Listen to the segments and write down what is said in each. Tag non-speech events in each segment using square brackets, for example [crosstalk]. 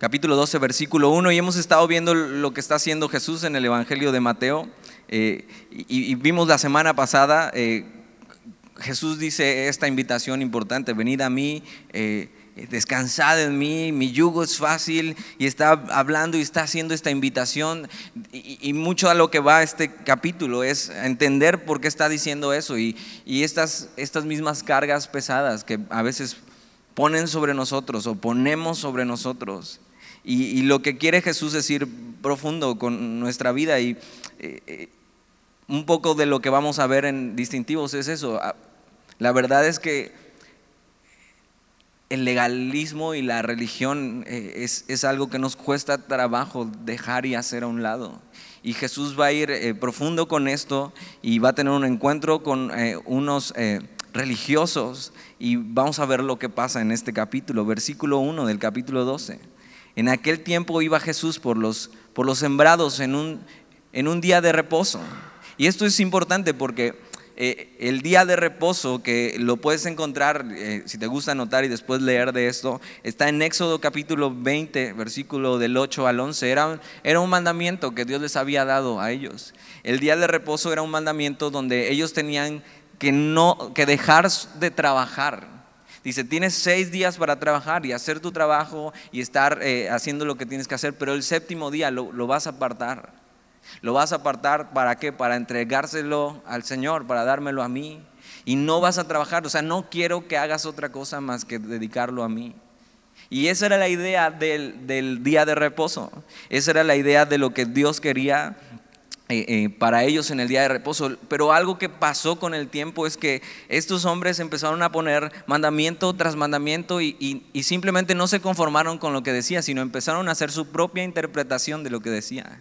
capítulo 12, versículo 1, y hemos estado viendo lo que está haciendo Jesús en el Evangelio de Mateo. Eh, y, vimos la semana pasada, eh, Jesús dice esta invitación importante, venid a mí, eh, descansad en mí, mi yugo es fácil, y está hablando y está haciendo esta invitación. Y, mucho a lo que va este capítulo es entender por qué está diciendo eso y, y estas, estas mismas cargas pesadas que a veces ponen sobre nosotros o ponemos sobre nosotros. Y, lo que quiere Jesús decir profundo con nuestra vida y eh, eh, un poco de lo que vamos a ver en distintivos es eso. Ah, la verdad es que el legalismo y la religión eh, es, es, algo que nos cuesta trabajo dejar y hacer a un lado. Y Jesús va a ir profundo con esto y va a tener un encuentro con unos religiosos y vamos a ver lo que pasa en este capítulo, versículo 1 del capítulo 12. En aquel tiempo iba Jesús por los, por los sembrados en un, en un día de reposo. Y esto es importante porque eh, el día de reposo, que lo puedes encontrar, eh, si te gusta anotar y después leer de esto, está en Éxodo capítulo 20, versículo del 8 al 11. Era era un mandamiento que Dios les había dado a ellos. El día de reposo era un mandamiento donde ellos tenían que, no, que dejar de trabajar. Dice, tienes seis días para trabajar y hacer tu trabajo y estar eh, haciendo lo que tienes que hacer, pero el séptimo día lo, lo vas a apartar. Lo vas a apartar para qué? Para entregárselo al Señor, para dármelo a mí. Y no vas a trabajar, o sea, no quiero que hagas otra cosa más que dedicarlo a mí. Y esa era la idea del, del, día de reposo. Esa era la idea de lo que Dios quería eh, eh, para ellos en el día de reposo. Pero algo que pasó con el tiempo es que estos hombres empezaron a poner mandamiento tras mandamiento y, simplemente no se conformaron con lo que decía, sino empezaron a hacer su propia interpretación de lo que decía.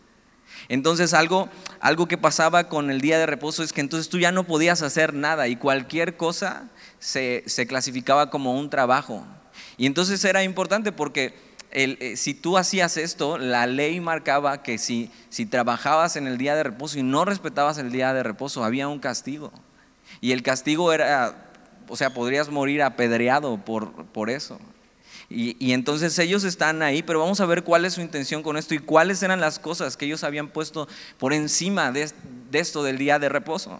Entonces algo, algo que pasaba con el día de reposo es que entonces tú ya no podías hacer nada y cualquier cosa se, se clasificaba como un trabajo. Y entonces era importante porque eh, si tú hacías esto, la ley marcaba que si, trabajabas en el día de reposo y no respetabas el día de reposo, había un castigo. Y el castigo era, o sea, podrías morir apedreado por, por eso. Y, entonces ellos están ahí, pero vamos a ver cuál es su intención con esto y cuáles eran las cosas que ellos habían puesto por encima de, esto del día de reposo.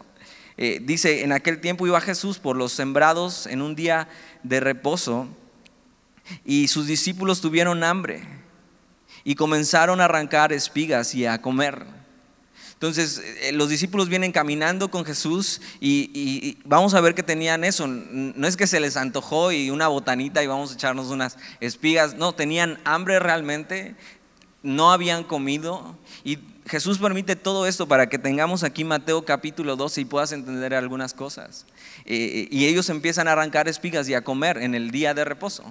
Eh, dice, en aquel tiempo iba Jesús por los sembrados en un día de reposo y sus discípulos tuvieron hambre y comenzaron a arrancar espigas y a comer. Entonces eh, los discípulos vienen caminando con Jesús y, vamos a ver que tenían eso. No es que se les antojó y una botanita y vamos a echarnos unas espigas. No, tenían hambre realmente, no habían comido y Jesús permite todo esto para que tengamos aquí Mateo capítulo 12 y puedas entender algunas cosas. Eh, y ellos empiezan a arrancar espigas y a comer en el día de reposo.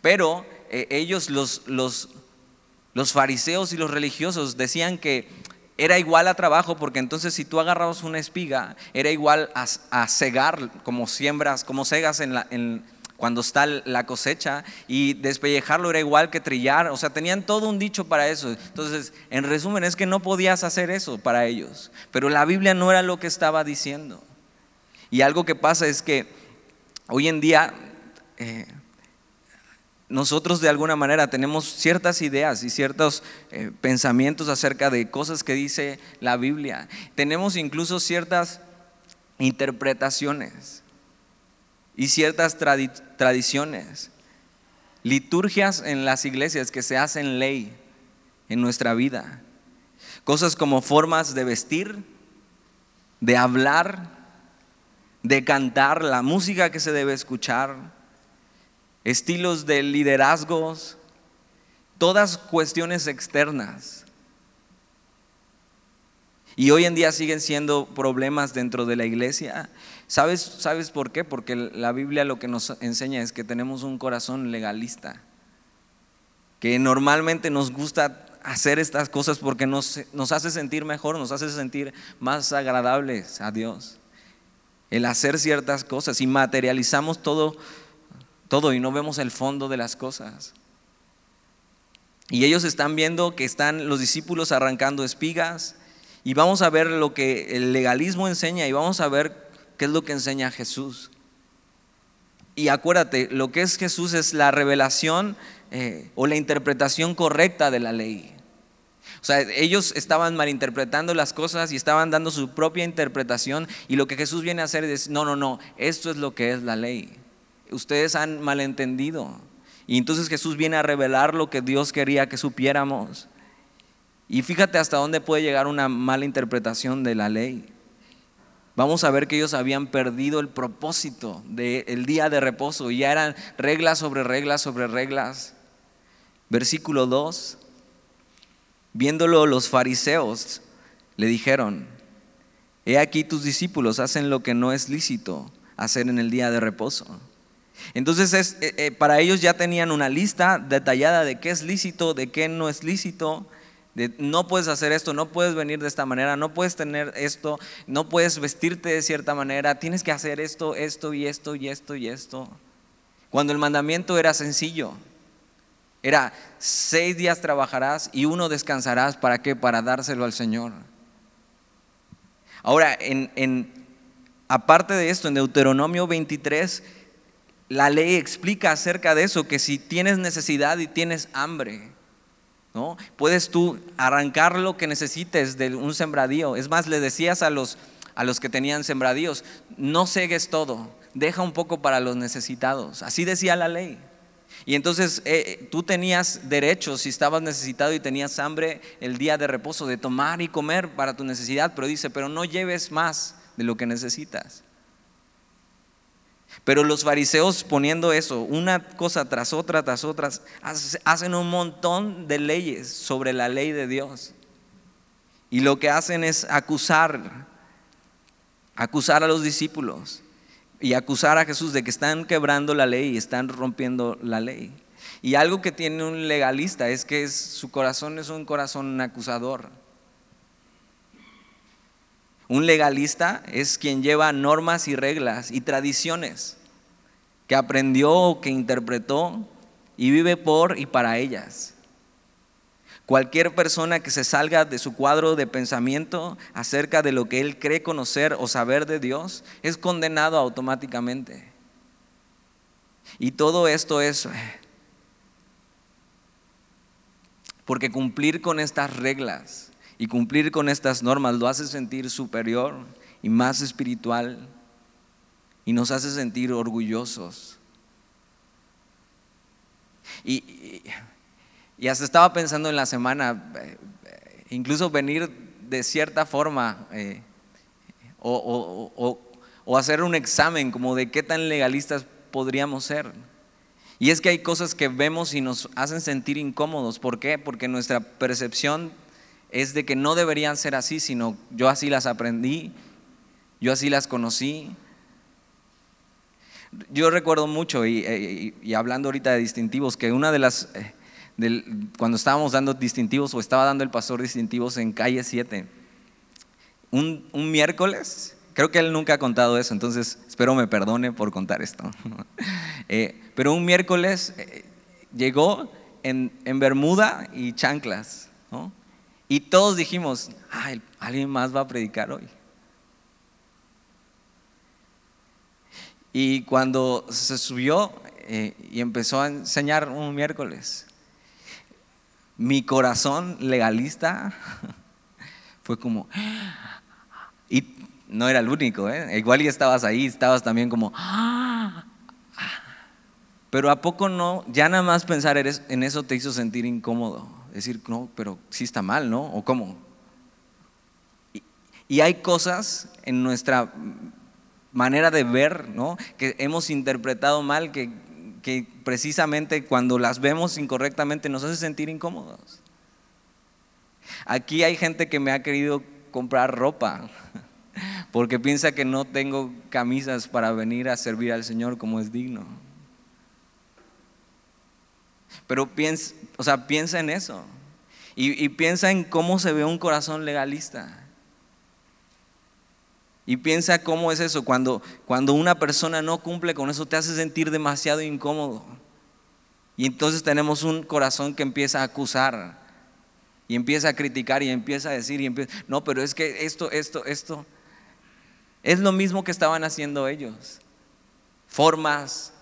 Pero eh, ellos, los, los, los fariseos y los religiosos, decían que era igual a trabajo porque entonces si tú agarrabas una espiga, era igual a, a cegar como siembras, como cegas en la... En, cuando está la cosecha y despellejarlo era igual que trillar, o sea, tenían todo un dicho para eso. Entonces, en resumen, es que no podías hacer eso para ellos, pero la Biblia no era lo que estaba diciendo. Y algo que pasa es que hoy en día eh, nosotros de alguna manera tenemos ciertas ideas y ciertos eh, pensamientos acerca de cosas que dice la Biblia. Tenemos incluso ciertas interpretaciones y ciertas tradiciones, liturgias en las iglesias que se hacen ley en nuestra vida. Cosas como formas de vestir, de hablar, de cantar, la música que se debe escuchar, estilos de liderazgos, todas cuestiones externas. Y hoy en día siguen siendo problemas dentro de la iglesia ¿Sabes, ¿Sabes por qué? Porque la Biblia lo que nos enseña es que tenemos un corazón legalista, que normalmente nos gusta hacer estas cosas porque nos, hace sentir mejor, nos hace sentir más agradables a Dios. El hacer ciertas cosas y materializamos todo, todo y no vemos el fondo de las cosas. Y ellos están viendo que están los discípulos arrancando espigas y vamos a ver lo que el legalismo enseña y vamos a ver ¿Qué es lo que enseña Jesús? Y acuérdate, lo que es Jesús es la revelación eh, o la interpretación correcta de la ley. O sea, ellos estaban malinterpretando las cosas y estaban dando su propia interpretación y lo que Jesús viene a hacer es, no, no, no, esto es lo que es la ley. Ustedes han malentendido. Y entonces Jesús viene a revelar lo que Dios quería que supiéramos. Y fíjate hasta dónde puede llegar una mala interpretación de la ley. Vamos a ver que ellos habían perdido el propósito del día de reposo ya eran reglas sobre reglas sobre reglas. Versículo 2. Viéndolo los fariseos le dijeron, he aquí tus discípulos hacen lo que no es lícito hacer en el día de reposo. Entonces es, eh, eh, para ellos ya tenían una lista detallada de qué es lícito, de qué no es lícito, no puedes hacer esto, no puedes venir de esta manera, no puedes tener esto, no puedes vestirte de cierta manera, tienes que hacer esto, esto y esto y esto y esto. Cuando el mandamiento era sencillo, era seis días trabajarás y uno descansarás, ¿para qué? Para dárselo al Señor. Ahora, en, aparte de esto, en Deuteronomio 23, la ley explica acerca de eso, que si tienes necesidad y tienes hambre, ¿no? Puedes tú arrancar lo que necesites de un sembradío. Es más, le decías a los, a los que tenían sembradíos, no cegues todo, deja un poco para los necesitados. Así decía la ley. Y entonces eh, tú tenías derecho, si estabas necesitado y tenías hambre, el día de reposo, de tomar y comer para tu necesidad, pero dice, pero no lleves más de lo que necesitas. Pero los fariseos poniendo eso, una cosa tras otra, tras otras, hacen un montón de leyes sobre la ley de Dios. Y lo que hacen es acusar, acusar a los discípulos y acusar a Jesús de que están quebrando la ley y están rompiendo la ley. Y algo que tiene un legalista es que su corazón es un corazón acusador. Un legalista es quien lleva normas y reglas y tradiciones que aprendió, que interpretó y vive por y para ellas. Cualquier persona que se salga de su cuadro de pensamiento acerca de lo que él cree conocer o saber de Dios es condenado automáticamente. Y todo esto es porque cumplir con estas reglas y cumplir con estas normas lo hace sentir superior y más espiritual y nos hace sentir orgullosos. Y, hasta estaba pensando en la semana, eh, incluso venir de cierta forma eh, o, o hacer un examen como de qué tan legalistas podríamos ser. Y es que hay cosas que vemos y nos hacen sentir incómodos. ¿Por qué? Porque nuestra percepción es de que no deberían ser así, sino yo así las aprendí, yo así las conocí. Yo recuerdo mucho, y, eh, hablando ahorita de distintivos, que una de las, eh, cuando estábamos dando distintivos, o estaba dando el pastor distintivos en calle 7, un, miércoles, creo que él nunca ha contado eso, entonces espero me perdone por contar esto. [laughs] Eh, pero un miércoles llegó en, en Bermuda y chanclas, ¿no? Y todos dijimos, Ay, alguien más va a predicar hoy. Y cuando se subió eh, y empezó a enseñar un miércoles, mi corazón legalista [laughs] fue como, y no era el único, ¿eh? igual y estabas ahí, estabas también como, pero a poco no, ya nada más pensar en eso te hizo sentir incómodo decir, no, pero sí está mal, ¿no? ¿O cómo? Y, hay cosas en nuestra manera de ver, ¿no? Que hemos interpretado mal, que, que precisamente cuando las vemos incorrectamente nos hace sentir incómodos. Aquí hay gente que me ha querido comprar ropa [laughs] porque piensa que no tengo camisas para venir a servir al Señor como es digno. Pero piensa, o sea, piensa en eso. Y, piensa en cómo se ve un corazón legalista. Y piensa cómo es eso. Cuando, cuando una persona no cumple con eso, te hace sentir demasiado incómodo. Y entonces tenemos un corazón que empieza a acusar. Y empieza a criticar y empieza a decir, y empieza, no, pero es que esto, esto, esto. Es lo mismo que estaban haciendo ellos. Formas,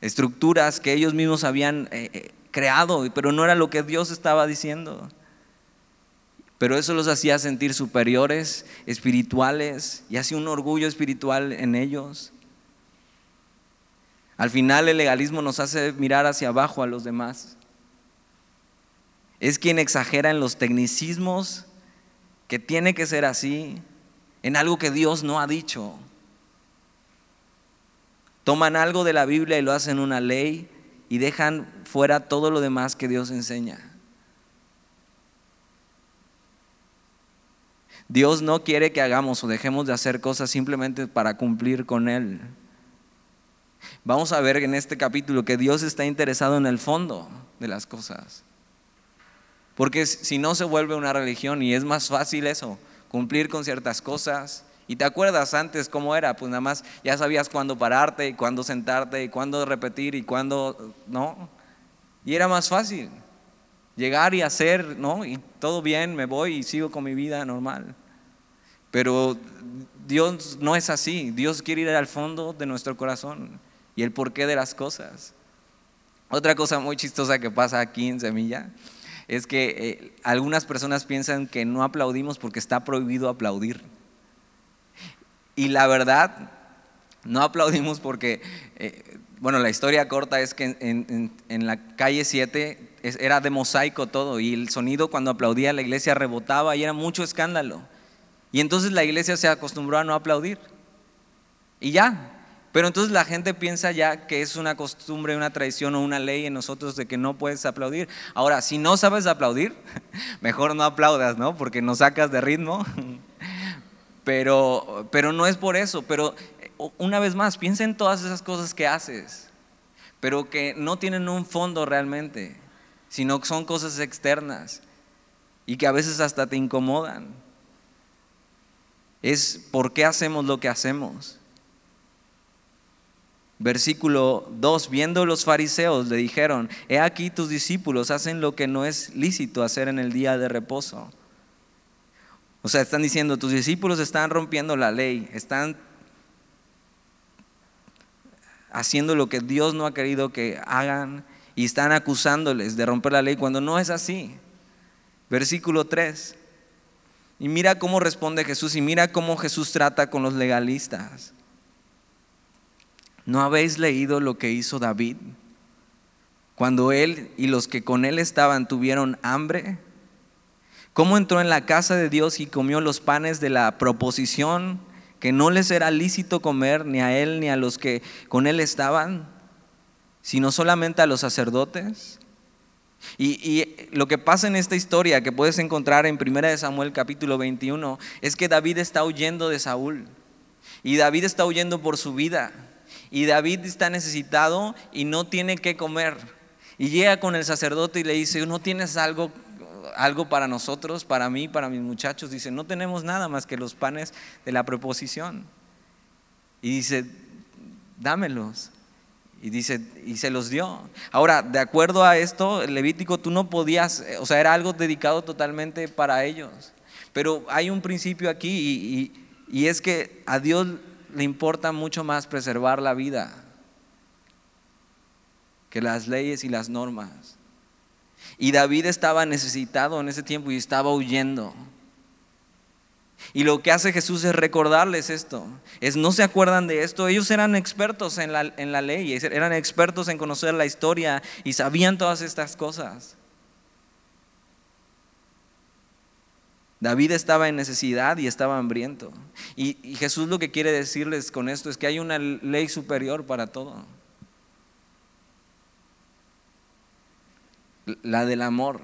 estructuras que ellos mismos habían eh, eh, creado, pero no era lo que Dios estaba diciendo. Pero eso los hacía sentir superiores, espirituales, y hacía un orgullo espiritual en ellos. Al final el legalismo nos hace mirar hacia abajo a los demás. Es quien exagera en los tecnicismos, que tiene que ser así, en algo que Dios no ha dicho. Toman algo de la Biblia y lo hacen una ley y dejan fuera todo lo demás que Dios enseña. Dios no quiere que hagamos o dejemos de hacer cosas simplemente para cumplir con Él. Vamos a ver en este capítulo que Dios está interesado en el fondo de las cosas. Porque si no se vuelve una religión y es más fácil eso, cumplir con ciertas cosas. Y te acuerdas antes cómo era, pues nada más ya sabías cuándo pararte y cuándo sentarte y cuándo repetir y cuándo, ¿no? Y era más fácil llegar y hacer, ¿no? Y todo bien, me voy y sigo con mi vida normal. Pero Dios no es así, Dios quiere ir al fondo de nuestro corazón y el porqué de las cosas. Otra cosa muy chistosa que pasa aquí en Semilla es que eh, algunas personas piensan que no aplaudimos porque está prohibido aplaudir. Y la verdad, no aplaudimos porque, eh, bueno, la historia corta es que en, la calle 7 era de mosaico todo y el sonido cuando aplaudía la iglesia rebotaba y era mucho escándalo. Y entonces la iglesia se acostumbró a no aplaudir. Y ya, pero entonces la gente piensa ya que es una costumbre, una tradición o una ley en nosotros de que no puedes aplaudir. Ahora, si no sabes aplaudir, [laughs] mejor no aplaudas, ¿no? Porque nos sacas de ritmo. [laughs] Pero, pero no es por eso. Pero una vez más, piensa en todas esas cosas que haces, pero que no tienen un fondo realmente, sino que son cosas externas y que a veces hasta te incomodan. Es por qué hacemos lo que hacemos. Versículo 2, viendo los fariseos le dijeron, he aquí tus discípulos hacen lo que no es lícito hacer en el día de reposo. O sea, están diciendo, tus discípulos están rompiendo la ley, están haciendo lo que Dios no ha querido que hagan y están acusándoles de romper la ley cuando no es así. Versículo 3. Y mira cómo responde Jesús y mira cómo Jesús trata con los legalistas. ¿No habéis leído lo que hizo David? Cuando él y los que con él estaban tuvieron hambre, ¿cómo entró en la casa de Dios y comió los panes de la proposición que no les era lícito comer ni a él ni a los que con él estaban, sino solamente a los sacerdotes? Y, lo que pasa en esta historia que puedes encontrar en 1 Samuel capítulo 21 es que David está huyendo de Saúl. Y David está huyendo por su vida. Y David está necesitado y no tiene que comer. Y llega con el sacerdote y le dice, ¿no tienes algo, algo para nosotros, para mí, para mis muchachos? Dice, no tenemos nada más que los panes de la preposición. Y dice, dámelos. Y dice, y se los dio. Ahora, de acuerdo a esto, el Levítico tú no podías, o sea, era algo dedicado totalmente para ellos. Pero hay un principio aquí y, y es que a Dios le importa mucho más preservar la vida que las leyes y las normas. Y David estaba necesitado en ese tiempo y estaba huyendo. Y lo que hace Jesús es recordarles esto. Es no se acuerdan de esto. Ellos eran expertos en la, en la ley, eran expertos en conocer la historia y sabían todas estas cosas. David estaba en necesidad y estaba hambriento. Y, Jesús lo que quiere decirles con esto es que hay una ley superior para todo. La del amor.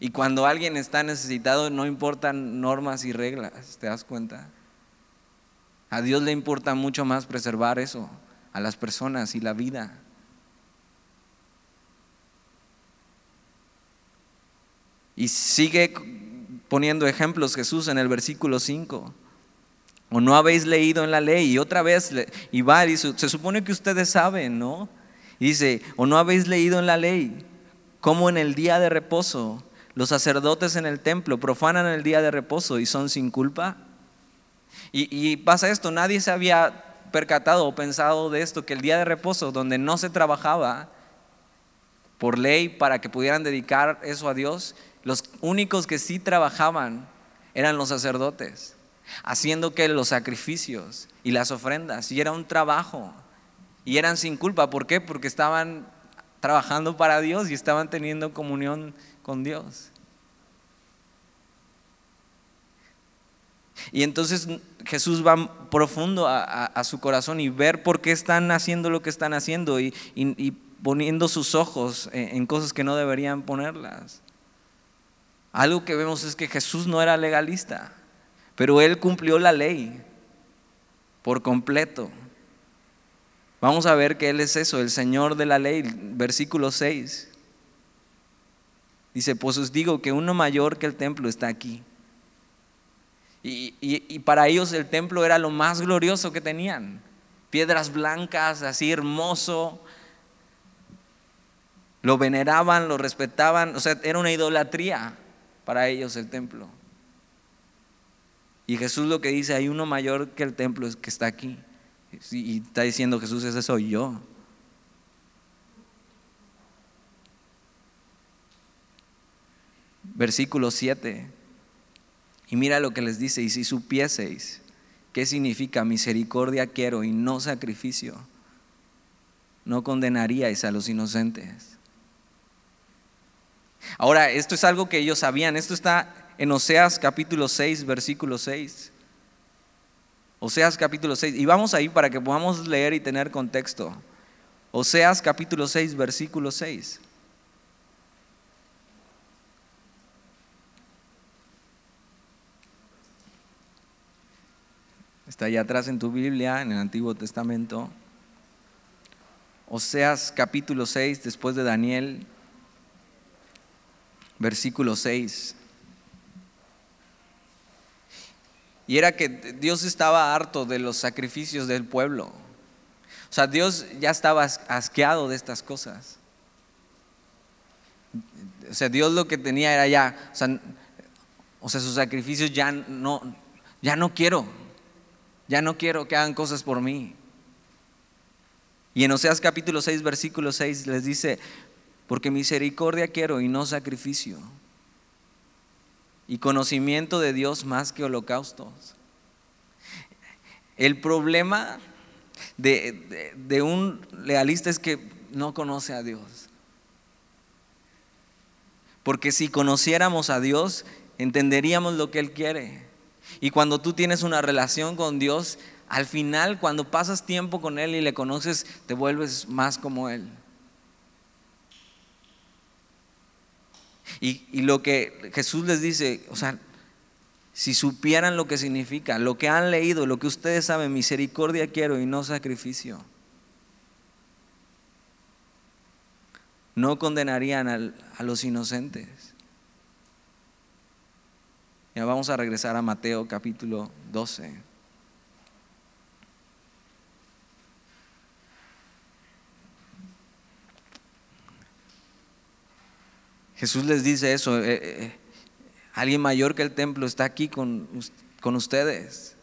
Y cuando alguien está necesitado no importan normas y reglas, ¿te das cuenta? A Dios le importa mucho más preservar eso, a las personas y la vida. Y sigue poniendo ejemplos Jesús en el versículo 5. O no habéis leído en la ley. Y otra vez, y va, y se supone que ustedes saben, ¿no? Dice, o no habéis leído en la ley, como en el día de reposo los sacerdotes en el templo profanan el día de reposo y son sin culpa. Y, y pasa esto, nadie se había percatado o pensado de esto, que el día de reposo, donde no se trabajaba por ley para que pudieran dedicar eso a Dios, los únicos que sí trabajaban eran los sacerdotes, haciendo que los sacrificios y las ofrendas, y era un trabajo, y eran sin culpa, ¿por qué? Porque estaban trabajando para Dios y estaban teniendo comunión con Dios. Y entonces Jesús va profundo a, su corazón y ver por qué están haciendo lo que están haciendo y, poniendo sus ojos en, cosas que no deberían ponerlas. Algo que vemos es que Jesús no era legalista, pero él cumplió la ley por completo. Vamos a ver que Él es eso, el Señor de la ley, versículo 6. Dice, pues os digo que uno mayor que el templo está aquí. Y, para ellos el templo era lo más glorioso que tenían. Piedras blancas, así hermoso. Lo veneraban, lo respetaban. O sea, era una idolatría para ellos el templo. Y Jesús lo que dice, hay uno mayor que el templo que está aquí. Y está diciendo Jesús, ese soy yo. Versículo 7. Y mira lo que les dice, y si supieseis qué significa misericordia quiero y no sacrificio, no condenaríais a los inocentes. Ahora, esto es algo que ellos sabían, esto está en Oseas capítulo 6, versículo 6. Oseas capítulo 6, y vamos ahí para que podamos leer y tener contexto. Oseas capítulo 6, versículo 6. Está allá atrás en tu Biblia, en el Antiguo Testamento. Oseas capítulo 6, después de Daniel, versículo 6. Y era que Dios estaba harto de los sacrificios del pueblo. O sea, Dios ya estaba asqueado de estas cosas. O sea, Dios lo que tenía era ya, o sea, sus sacrificios ya no, ya no quiero. Ya no quiero que hagan cosas por mí. Y en Oseas capítulo 6, versículo 6 les dice, porque misericordia quiero y no sacrificio. Y conocimiento de Dios más que holocaustos. El problema de, un lealista es que no conoce a Dios. Porque si conociéramos a Dios, entenderíamos lo que Él quiere. Y cuando tú tienes una relación con Dios, al final, cuando pasas tiempo con Él y le conoces, te vuelves más como Él. Y, lo que Jesús les dice, o sea, si supieran lo que significa, lo que han leído, lo que ustedes saben, misericordia quiero y no sacrificio, no condenarían a los inocentes vamos a regresar a Mateo capítulo 12. Jesús les dice eso, eh, eh, alguien mayor que el templo está aquí con, con ustedes.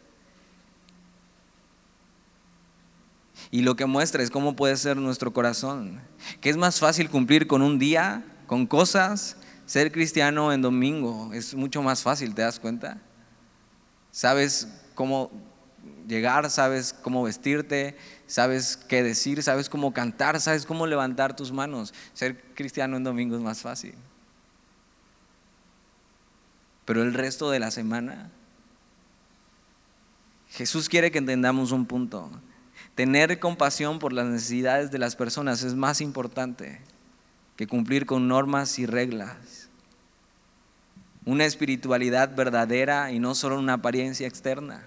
Y lo que muestra es cómo puede ser nuestro corazón. Que es más fácil cumplir con un día, con cosas, ser cristiano en domingo es mucho más fácil, ¿te das cuenta? Sabes cómo llegar, sabes cómo vestirte, sabes qué decir, sabes cómo cantar, sabes cómo levantar tus manos. Ser cristiano en domingo es más fácil. Pero el resto de la semana, Jesús quiere que entendamos un punto. Tener compasión por las necesidades de las personas es más importante que cumplir con normas y reglas. Una espiritualidad verdadera y no solo una apariencia externa.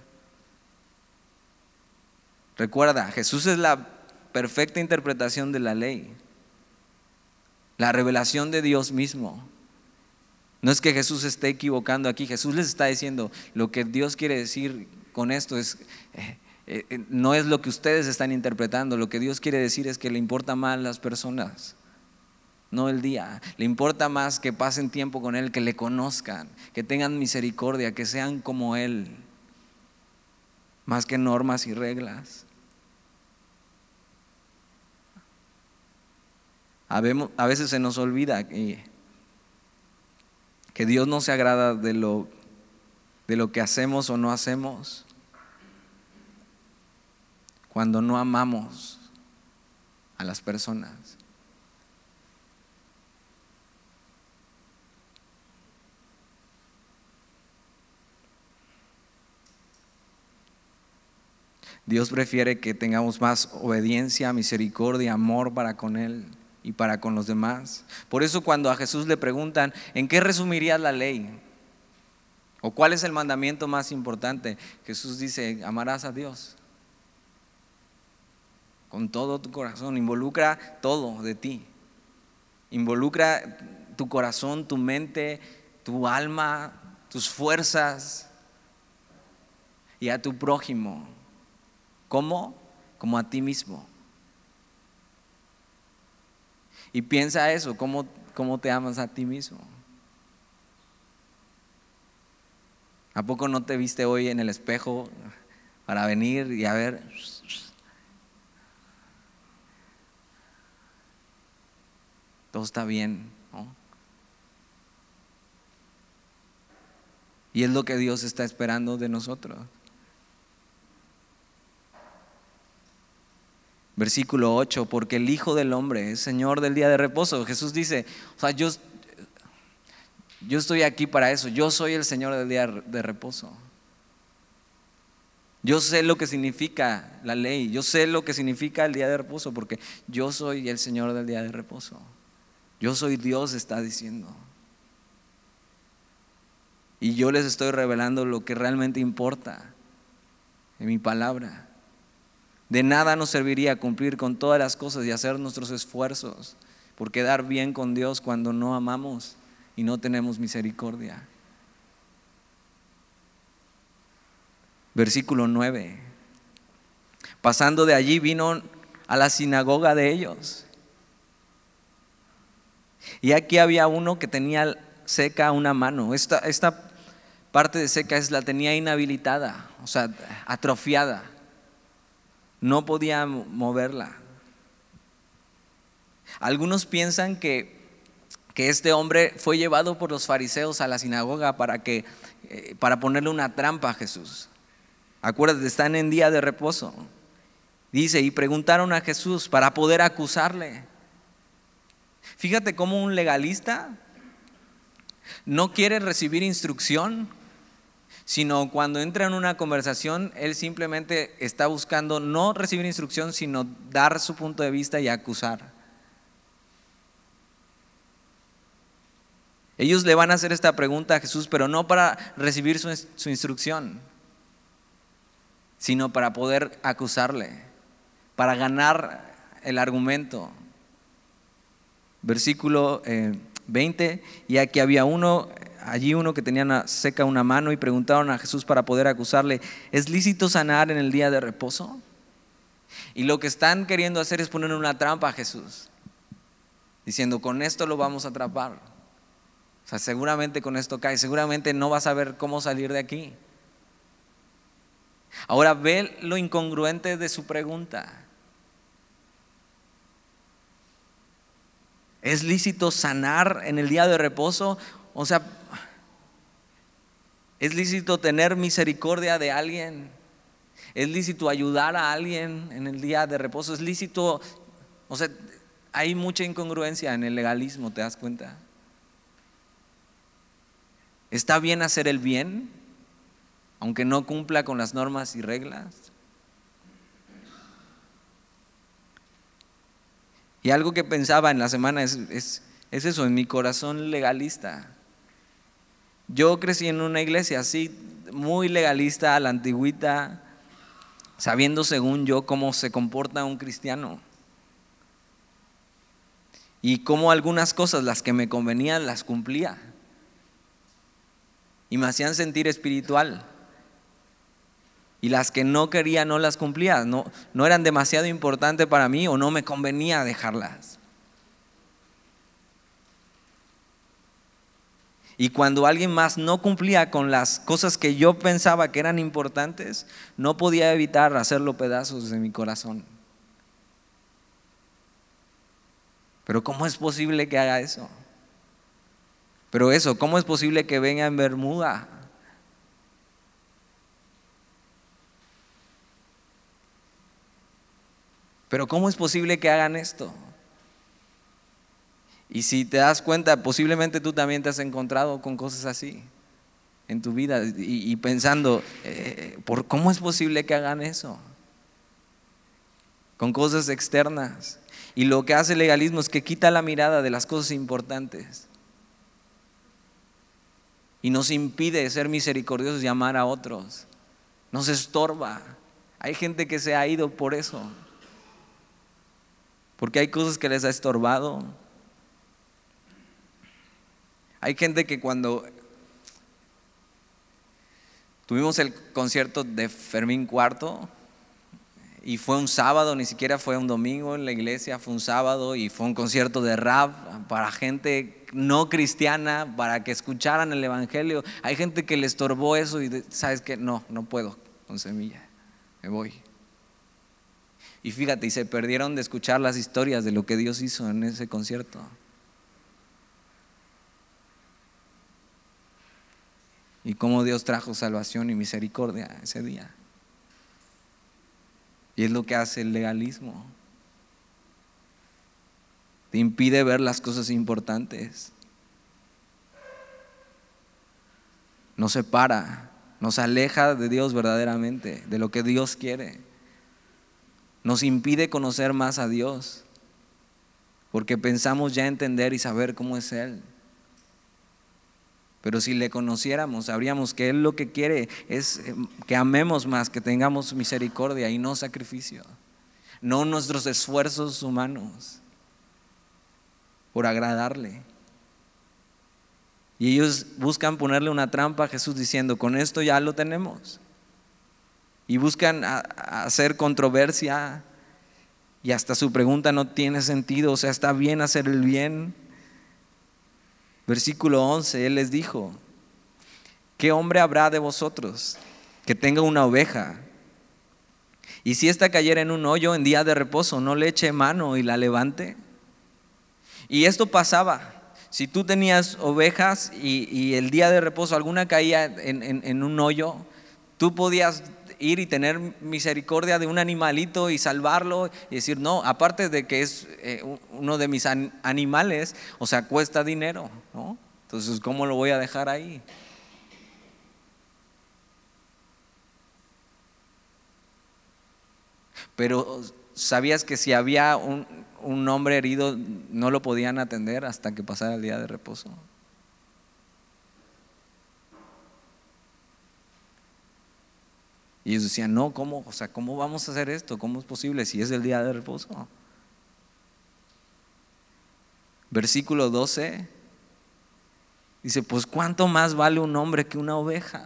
Recuerda, Jesús es la perfecta interpretación de la ley, la revelación de Dios mismo. No es que Jesús esté equivocando aquí, Jesús les está diciendo lo que Dios quiere decir con esto es eh, eh, no es lo que ustedes están interpretando, lo que Dios quiere decir es que le importa más las personas no el día. Le importa más que pasen tiempo con Él, que le conozcan, que tengan misericordia, que sean como Él, más que normas y reglas. A veces se nos olvida que, Dios no se agrada de lo, de lo que hacemos o no hacemos cuando no amamos a las personas. Dios prefiere que tengamos más obediencia, misericordia, amor para con Él y para con los demás. Por eso cuando a Jesús le preguntan, ¿en qué resumirías la ley? ¿O cuál es el mandamiento más importante? Jesús dice, amarás a Dios con todo tu corazón, involucra todo de ti. Involucra tu corazón, tu mente, tu alma, tus fuerzas y a tu prójimo ¿Cómo? Como a ti mismo. Y piensa eso, ¿cómo, cómo te amas a ti mismo? ¿A poco no te viste hoy en el espejo para venir y a ver? Todo está bien. Y es lo que Dios está esperando de nosotros. Versículo 8, porque el Hijo del Hombre es Señor del día de reposo. Jesús dice, o sea, yo, yo estoy aquí para eso, yo soy el Señor del día de reposo. Yo sé lo que significa la ley, yo sé lo que significa el día de reposo, porque yo soy el Señor del día de reposo. Yo soy Dios, está diciendo. Y yo les estoy revelando lo que realmente importa en mi palabra. De nada nos serviría cumplir con todas las cosas y hacer nuestros esfuerzos por quedar bien con Dios cuando no amamos y no tenemos misericordia. Versículo 9. Pasando de allí vino a la sinagoga de ellos. Y aquí había uno que tenía seca una mano. Esta, esta parte de seca es la tenía inhabilitada, o sea, atrofiada no podía moverla. Algunos piensan que, que, este hombre fue llevado por los fariseos a la sinagoga para, que, eh, para ponerle una trampa a Jesús. Acuérdate, están en día de reposo. Dice, y preguntaron a Jesús para poder acusarle. Fíjate cómo un legalista no quiere recibir instrucción sino cuando entra en una conversación, él simplemente está buscando no recibir instrucción, sino dar su punto de vista y acusar. Ellos le van a hacer esta pregunta a Jesús, pero no para recibir su, instrucción, sino para poder acusarle, para ganar el argumento. Versículo 20, eh, y aquí había uno allí uno que tenía seca una mano y preguntaron a Jesús para poder acusarle, ¿es lícito sanar en el día de reposo? Y lo que están queriendo hacer es poner una trampa a Jesús, diciendo, con esto lo vamos a atrapar. O sea, seguramente con esto cae, seguramente no vas a ver cómo salir de aquí. Ahora ve lo incongruente de su pregunta. ¿Es lícito sanar en el día de reposo? O sea, es lícito tener misericordia de alguien. Es lícito ayudar a alguien en el día de reposo. Es lícito, o sea, hay mucha incongruencia en el legalismo, ¿te das cuenta? ¿Está bien hacer el bien, aunque no cumpla con las normas y reglas? Y algo que pensaba en la semana es, es, es eso, en mi corazón legalista. Yo crecí en una iglesia así, muy legalista, a la antigüita, sabiendo según yo cómo se comporta un cristiano. Y cómo algunas cosas, las que me convenían, las cumplía. Y me hacían sentir espiritual. Y las que no quería no las cumplía. No, no eran demasiado importantes para mí o no me convenía dejarlas. Y cuando alguien más no cumplía con las cosas que yo pensaba que eran importantes, no podía evitar hacerlo pedazos de mi corazón. Pero ¿cómo es posible que haga eso? Pero eso, ¿cómo es posible que venga en Bermuda? Pero ¿cómo es posible que hagan esto? Y si te das cuenta, posiblemente tú también te has encontrado con cosas así en tu vida y, pensando, eh, ¿por cómo es posible que hagan eso? Con cosas externas. Y lo que hace el legalismo es que quita la mirada de las cosas importantes y nos impide ser misericordiosos y amar a otros. Nos estorba. Hay gente que se ha ido por eso. Porque hay cosas que les ha estorbado. Hay gente que cuando tuvimos el concierto de Fermín Cuarto, y fue un sábado, ni siquiera fue un domingo en la iglesia, fue un sábado y fue un concierto de rap para gente no cristiana, para que escucharan el Evangelio. Hay gente que le estorbó eso y sabes que no, no puedo con semilla, me voy. Y fíjate, y se perdieron de escuchar las historias de lo que Dios hizo en ese concierto. Y cómo Dios trajo salvación y misericordia ese día. Y es lo que hace el legalismo. Te impide ver las cosas importantes. Nos separa, nos aleja de Dios verdaderamente, de lo que Dios quiere. Nos impide conocer más a Dios, porque pensamos ya entender y saber cómo es Él. Pero si le conociéramos, sabríamos que Él lo que quiere es eh, que amemos más, que tengamos misericordia y no sacrificio, no nuestros esfuerzos humanos por agradarle. Y ellos buscan ponerle una trampa a Jesús diciendo, con esto ya lo tenemos. Y buscan hacer controversia y hasta su pregunta no tiene sentido, o sea, está bien hacer el bien, Versículo 11, Él les dijo, ¿qué hombre habrá de vosotros que tenga una oveja? Y si ésta cayera en un hoyo en día de reposo, no le eche mano y la levante. Y esto pasaba. Si tú tenías ovejas y, el día de reposo alguna caía en un hoyo, tú podías ir y tener misericordia de un animalito y salvarlo y decir, no, aparte de que es eh, uno de mis animales, o sea, cuesta dinero, ¿no? Entonces, ¿cómo lo voy a dejar ahí? Pero ¿sabías que si había un, un hombre herido no lo podían atender hasta que pasara el día de reposo? Y ellos decían, no, ¿cómo? O sea, ¿cómo vamos a hacer esto? ¿Cómo es posible si es el día de reposo? Versículo 12 dice, pues ¿cuánto más vale un hombre que una oveja?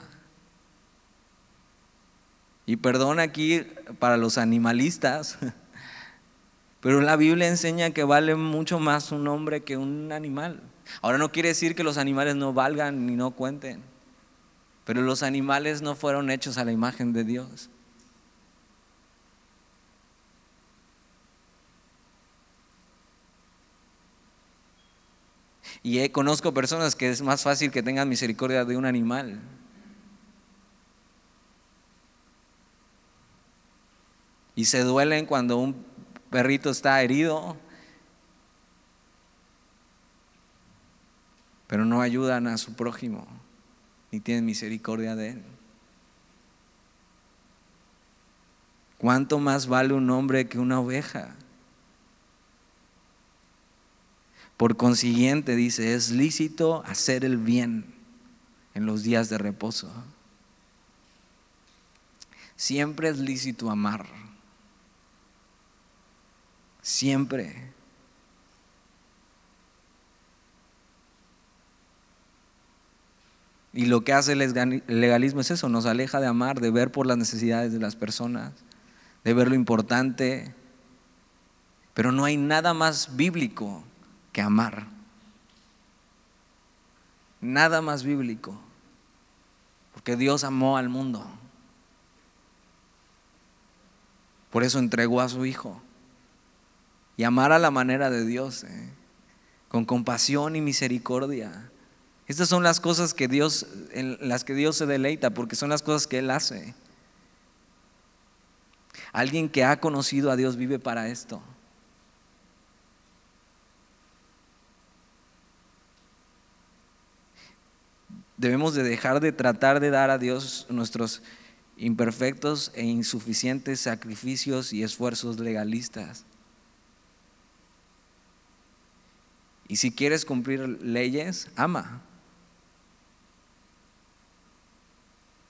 Y perdón aquí para los animalistas, [laughs] pero la Biblia enseña que vale mucho más un hombre que un animal. Ahora no quiere decir que los animales no valgan ni no cuenten. Pero los animales no fueron hechos a la imagen de Dios. Y conozco personas que es más fácil que tengan misericordia de un animal. Y se duelen cuando un perrito está herido, pero no ayudan a su prójimo ni tienen misericordia de él. ¿Cuánto más vale un hombre que una oveja? Por consiguiente, dice, es lícito hacer el bien en los días de reposo. Siempre es lícito amar. Siempre. Y lo que hace el legalismo es eso, nos aleja de amar, de ver por las necesidades de las personas, de ver lo importante. Pero no hay nada más bíblico que amar. Nada más bíblico. Porque Dios amó al mundo. Por eso entregó a su Hijo. Y amar a la manera de Dios, ¿eh? con compasión y misericordia. Estas son las cosas que Dios, en las que Dios se deleita, porque son las cosas que Él hace. Alguien que ha conocido a Dios vive para esto. Debemos de dejar de tratar de dar a Dios nuestros imperfectos e insuficientes sacrificios y esfuerzos legalistas. Y si quieres cumplir leyes, ama.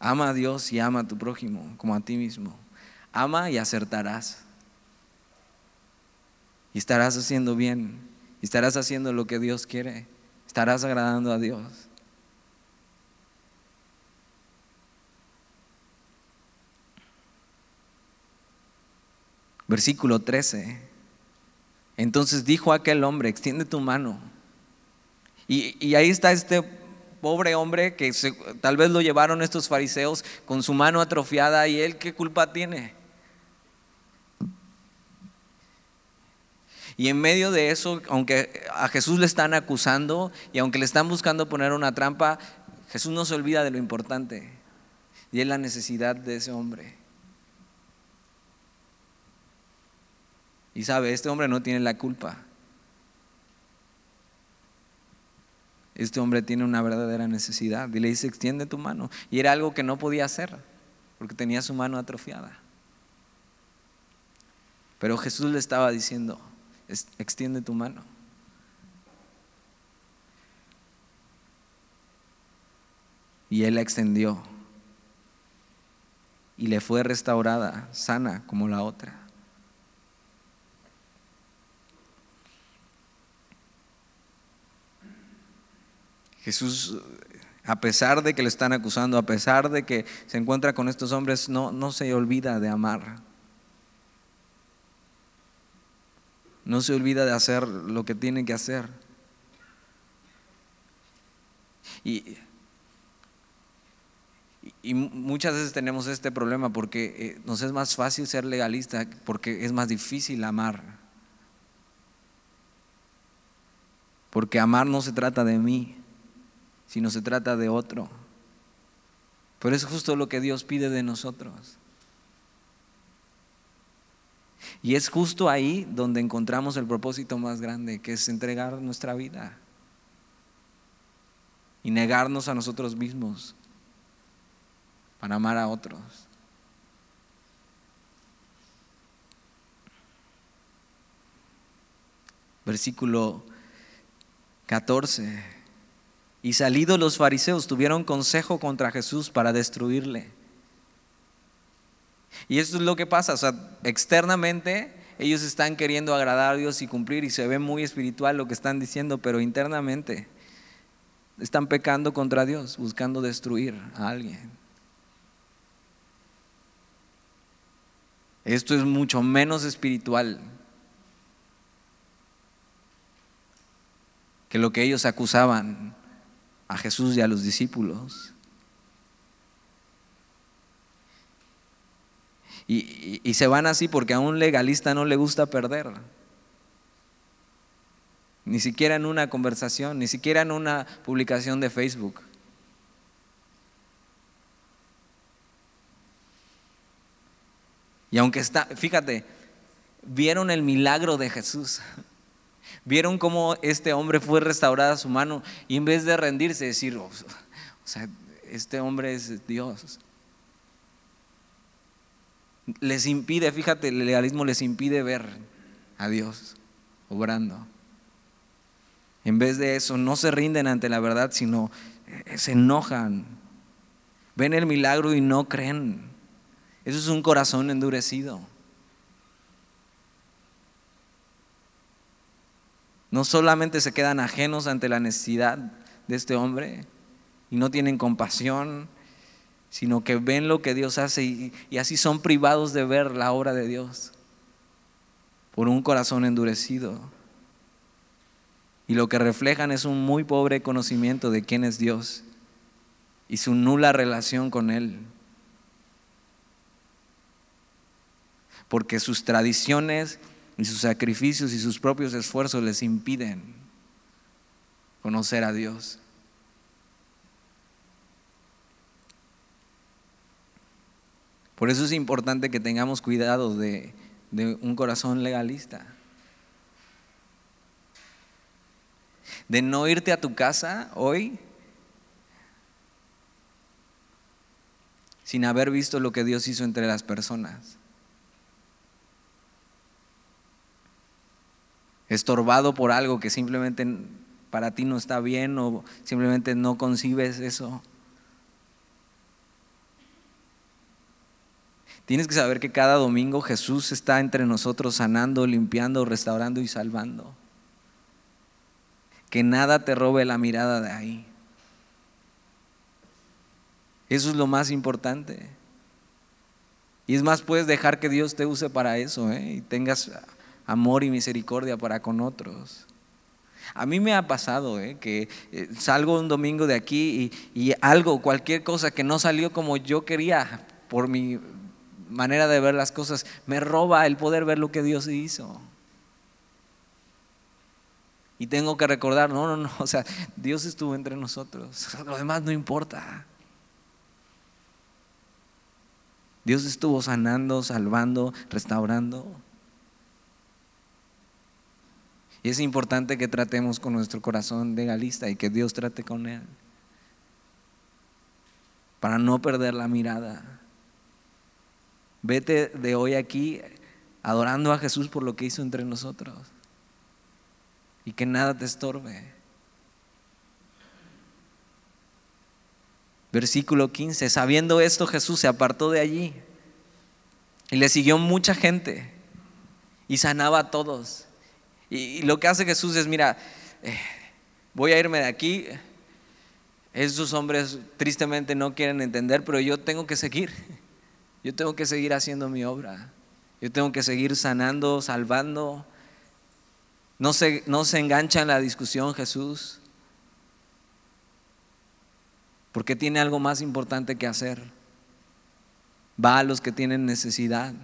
Ama a Dios y ama a tu prójimo como a ti mismo. Ama y acertarás. Y estarás haciendo bien. Y estarás haciendo lo que Dios quiere. Estarás agradando a Dios. Versículo 13. Entonces dijo aquel hombre, extiende tu mano. Y, ahí está este pobre hombre que tal vez lo llevaron estos fariseos con su mano atrofiada y él qué culpa tiene. Y en medio de eso, aunque a Jesús le están acusando y aunque le están buscando poner una trampa, Jesús no se olvida de lo importante y es la necesidad de ese hombre. Y sabe, este hombre no tiene la culpa. Este hombre tiene una verdadera necesidad y le dice, extiende tu mano. Y era algo que no podía hacer, porque tenía su mano atrofiada. Pero Jesús le estaba diciendo, extiende tu mano. Y él la extendió. Y le fue restaurada, sana como la otra. Jesús, a pesar de que le están acusando, a pesar de que se encuentra con estos hombres, no, no se olvida de amar. No se olvida de hacer lo que tiene que hacer. Y, y muchas veces tenemos este problema porque eh, nos es más fácil ser legalista porque es más difícil amar. Porque amar no se trata de mí, sino se trata de otro. Pero es justo lo que Dios pide de nosotros. Y es justo ahí donde encontramos el propósito más grande, que es entregar nuestra vida y negarnos a nosotros mismos para amar a otros. Versículo 14. Y salidos los fariseos tuvieron consejo contra Jesús para destruirle. Y esto es lo que pasa, o sea, externamente ellos están queriendo agradar a Dios y cumplir y se ve muy espiritual lo que están diciendo, pero internamente están pecando contra Dios, buscando destruir a alguien. Esto es mucho menos espiritual que lo que ellos acusaban a Jesús y a los discípulos. Y, se van así porque a un legalista no le gusta perder. Ni siquiera en una conversación, ni siquiera en una publicación de Facebook. Y aunque está, fíjate, vieron el milagro de Jesús. Vieron cómo este hombre fue restaurada su mano y en vez de rendirse, decir, oh, o sea, este hombre es Dios. Les impide, fíjate, el legalismo les impide ver a Dios obrando. En vez de eso, no se rinden ante la verdad, sino eh, se enojan. Ven el milagro y no creen. Eso es un corazón endurecido. No solamente se quedan ajenos ante la necesidad de este hombre y no tienen compasión, sino que ven lo que Dios hace y, y, así son privados de ver la obra de Dios por un corazón endurecido. Y lo que reflejan es un muy pobre conocimiento de quién es Dios y su nula relación con Él. Porque sus tradiciones y sus sacrificios y sus propios esfuerzos les impiden conocer a Dios. Por eso es importante que tengamos cuidado de, de un corazón legalista. De no irte a tu casa hoy sin haber visto lo que Dios hizo entre las personas. Estorbado por algo que simplemente para ti no está bien o simplemente no concibes eso. Tienes que saber que cada domingo Jesús está entre nosotros sanando, limpiando, restaurando y salvando. Que nada te robe la mirada de ahí. Eso es lo más importante. Y es más, puedes dejar que Dios te use para eso ¿eh? y tengas amor y misericordia para con otros. A mí me ha pasado ¿eh? que eh, salgo un domingo de aquí y, y, algo, cualquier cosa que no salió como yo quería por mi manera de ver las cosas, me roba el poder ver lo que Dios hizo. Y tengo que recordar, no, no, no, [laughs] o sea, Dios estuvo entre nosotros, [laughs] lo demás no importa. Dios estuvo sanando, salvando, restaurando. Y es importante que tratemos con nuestro corazón legalista y que Dios trate con él. Para no perder la mirada. Vete de hoy aquí adorando a Jesús por lo que hizo entre nosotros. Y que nada te estorbe. Versículo 15. Sabiendo esto, Jesús se apartó de allí y le siguió mucha gente y sanaba a todos. Y, lo que hace Jesús es, mira, eh, voy a irme de aquí. Esos hombres tristemente no quieren entender, pero yo tengo que seguir. Yo tengo que seguir haciendo mi obra. Yo tengo que seguir sanando, salvando. No se, no se engancha en la discusión Jesús porque tiene algo más importante que hacer. Va a los que tienen necesidad.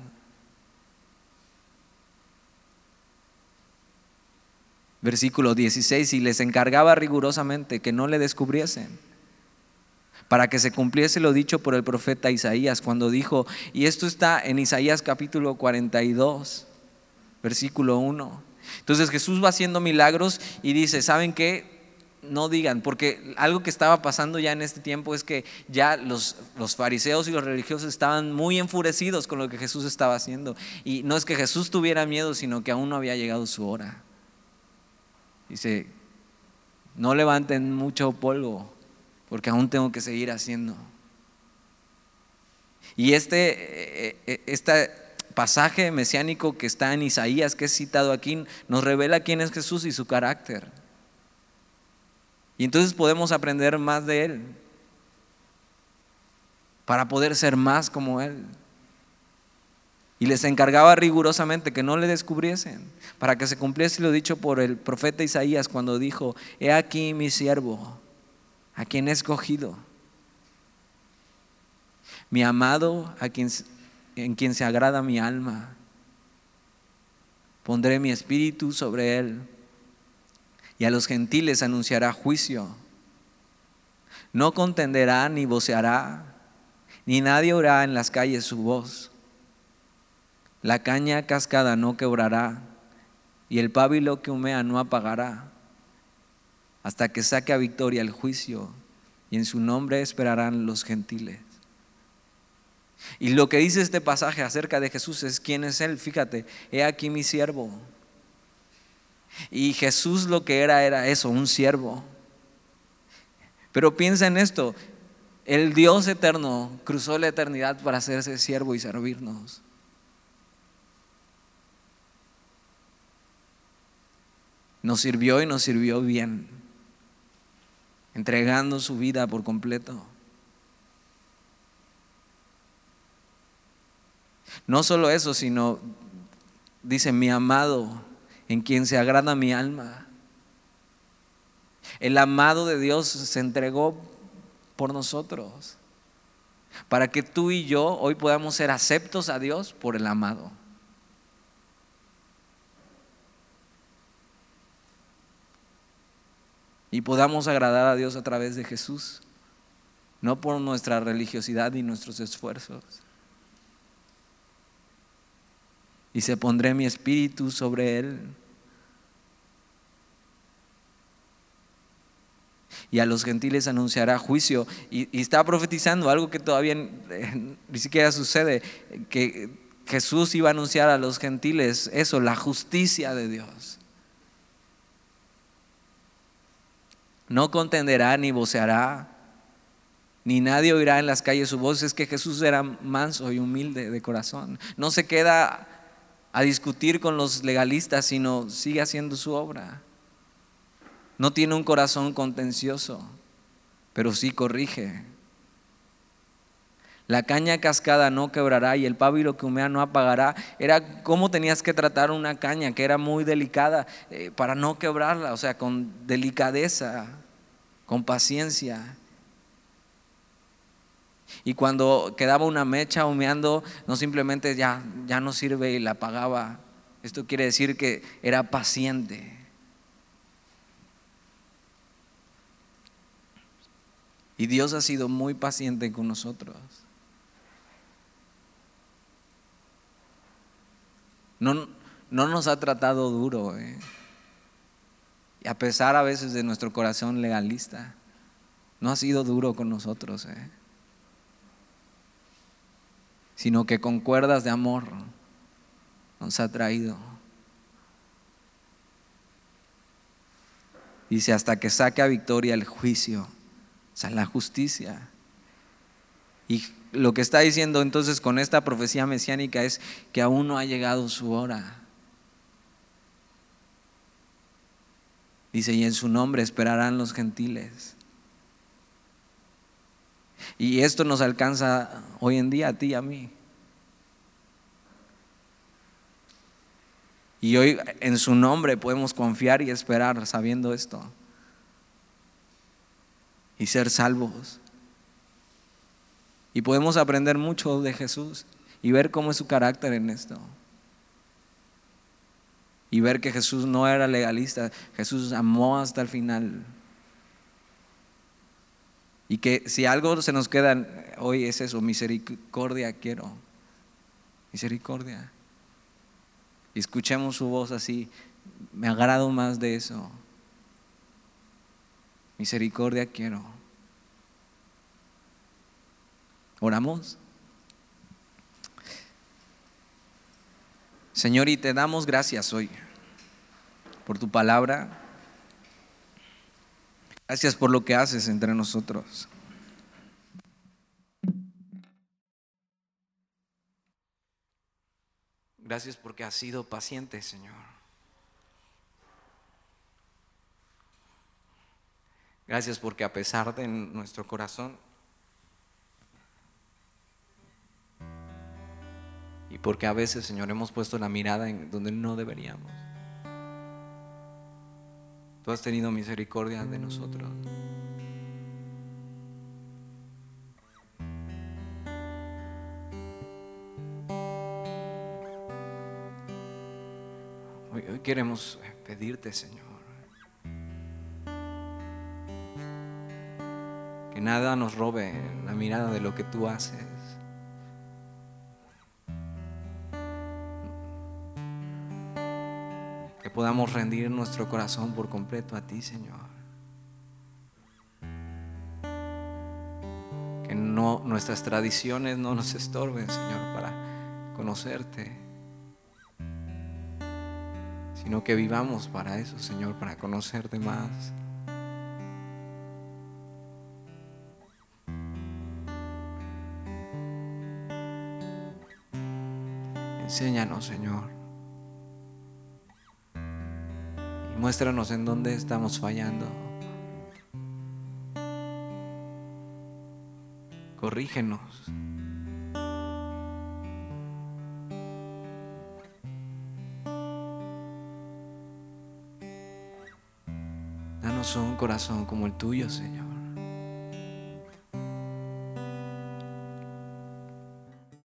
Versículo 16, y les encargaba rigurosamente que no le descubriesen, para que se cumpliese lo dicho por el profeta Isaías cuando dijo, y esto está en Isaías capítulo 42, versículo 1. Entonces Jesús va haciendo milagros y dice, ¿saben qué? no digan, porque algo que estaba pasando ya en este tiempo es que ya los, los, fariseos y los religiosos estaban muy enfurecidos con lo que Jesús estaba haciendo. Y no es que Jesús tuviera miedo, sino que aún no había llegado su hora. Dice, no levanten mucho polvo, porque aún tengo que seguir haciendo. Y este, este pasaje mesiánico que está en Isaías, que es citado aquí, nos revela quién es Jesús y su carácter. Y entonces podemos aprender más de Él para poder ser más como Él. Y les encargaba rigurosamente que no le descubriesen, para que se cumpliese lo dicho por el profeta Isaías cuando dijo, he aquí mi siervo, a quien he escogido, mi amado, a quien, en quien se agrada mi alma. Pondré mi espíritu sobre él y a los gentiles anunciará juicio. No contenderá ni voceará, ni nadie oirá en las calles su voz. La caña cascada no quebrará, y el pábilo que humea no apagará, hasta que saque a victoria el juicio, y en su nombre esperarán los gentiles. Y lo que dice este pasaje acerca de Jesús es quién es Él. Fíjate, he aquí mi siervo y Jesús lo que era era eso, un siervo. Pero piensa en esto, el Dios eterno cruzó la eternidad para hacerse siervo y servirnos. Nos sirvió y nos sirvió bien, entregando su vida por completo. No solo eso, sino, dice, mi amado en quien se agrada mi alma. El amado de Dios se entregó por nosotros, para que tú y yo hoy podamos ser aceptos a Dios por el amado. Y podamos agradar a Dios a través de Jesús, no por nuestra religiosidad y nuestros esfuerzos. Y se pondré mi espíritu sobre él. Y a los gentiles anunciará juicio. Y, está profetizando algo que todavía eh, ni siquiera sucede, que Jesús iba a anunciar a los gentiles eso, la justicia de Dios. No contenderá ni voceará, ni nadie oirá en las calles su voz. Es que Jesús era manso y humilde de corazón. No se queda a discutir con los legalistas, sino sigue haciendo su obra. No tiene un corazón contencioso, pero sí corrige. La caña cascada no quebrará y el pábilo que humea no apagará. Era cómo tenías que tratar una caña que era muy delicada eh, para no quebrarla, o sea, con delicadeza, con paciencia. Y cuando quedaba una mecha humeando, no simplemente ya, ya no sirve y la apagaba. Esto quiere decir que era paciente. Y Dios ha sido muy paciente con nosotros. No, no nos ha tratado duro. Eh. Y a pesar a veces de nuestro corazón legalista, no ha sido duro con nosotros. Eh. Sino que con cuerdas de amor nos ha traído. Dice, hasta que saque a victoria el juicio, o sea, la justicia. Y lo que está diciendo entonces con esta profecía mesiánica es que aún no ha llegado su hora. Dice, y en su nombre esperarán los gentiles. Y esto nos alcanza hoy en día a ti y a mí. Y hoy en su nombre podemos confiar y esperar sabiendo esto. Y ser salvos. Y podemos aprender mucho de Jesús y ver cómo es su carácter en esto. Y ver que Jesús no era legalista, Jesús amó hasta el final. Y que si algo se nos queda hoy es eso, misericordia quiero. Misericordia. Escuchemos su voz así, me agrado más de eso. Misericordia quiero. Oramos. Señor, y te damos gracias hoy por tu palabra. Gracias por lo que haces entre nosotros. Gracias porque has sido paciente, Señor. Gracias porque a pesar de nuestro corazón Y porque a veces, Señor, hemos puesto la mirada en donde no deberíamos. Tú has tenido misericordia de nosotros. Hoy, hoy queremos pedirte, Señor, que nada nos robe la mirada de lo que tú haces. Podamos rendir nuestro corazón por completo a ti, Señor. Que no, nuestras tradiciones no nos estorben, Señor, para conocerte. Sino que vivamos para eso, Señor, para conocerte más. Enséñanos, Señor. Muéstranos en dónde estamos fallando. Corrígenos. Danos un corazón como el tuyo, Señor.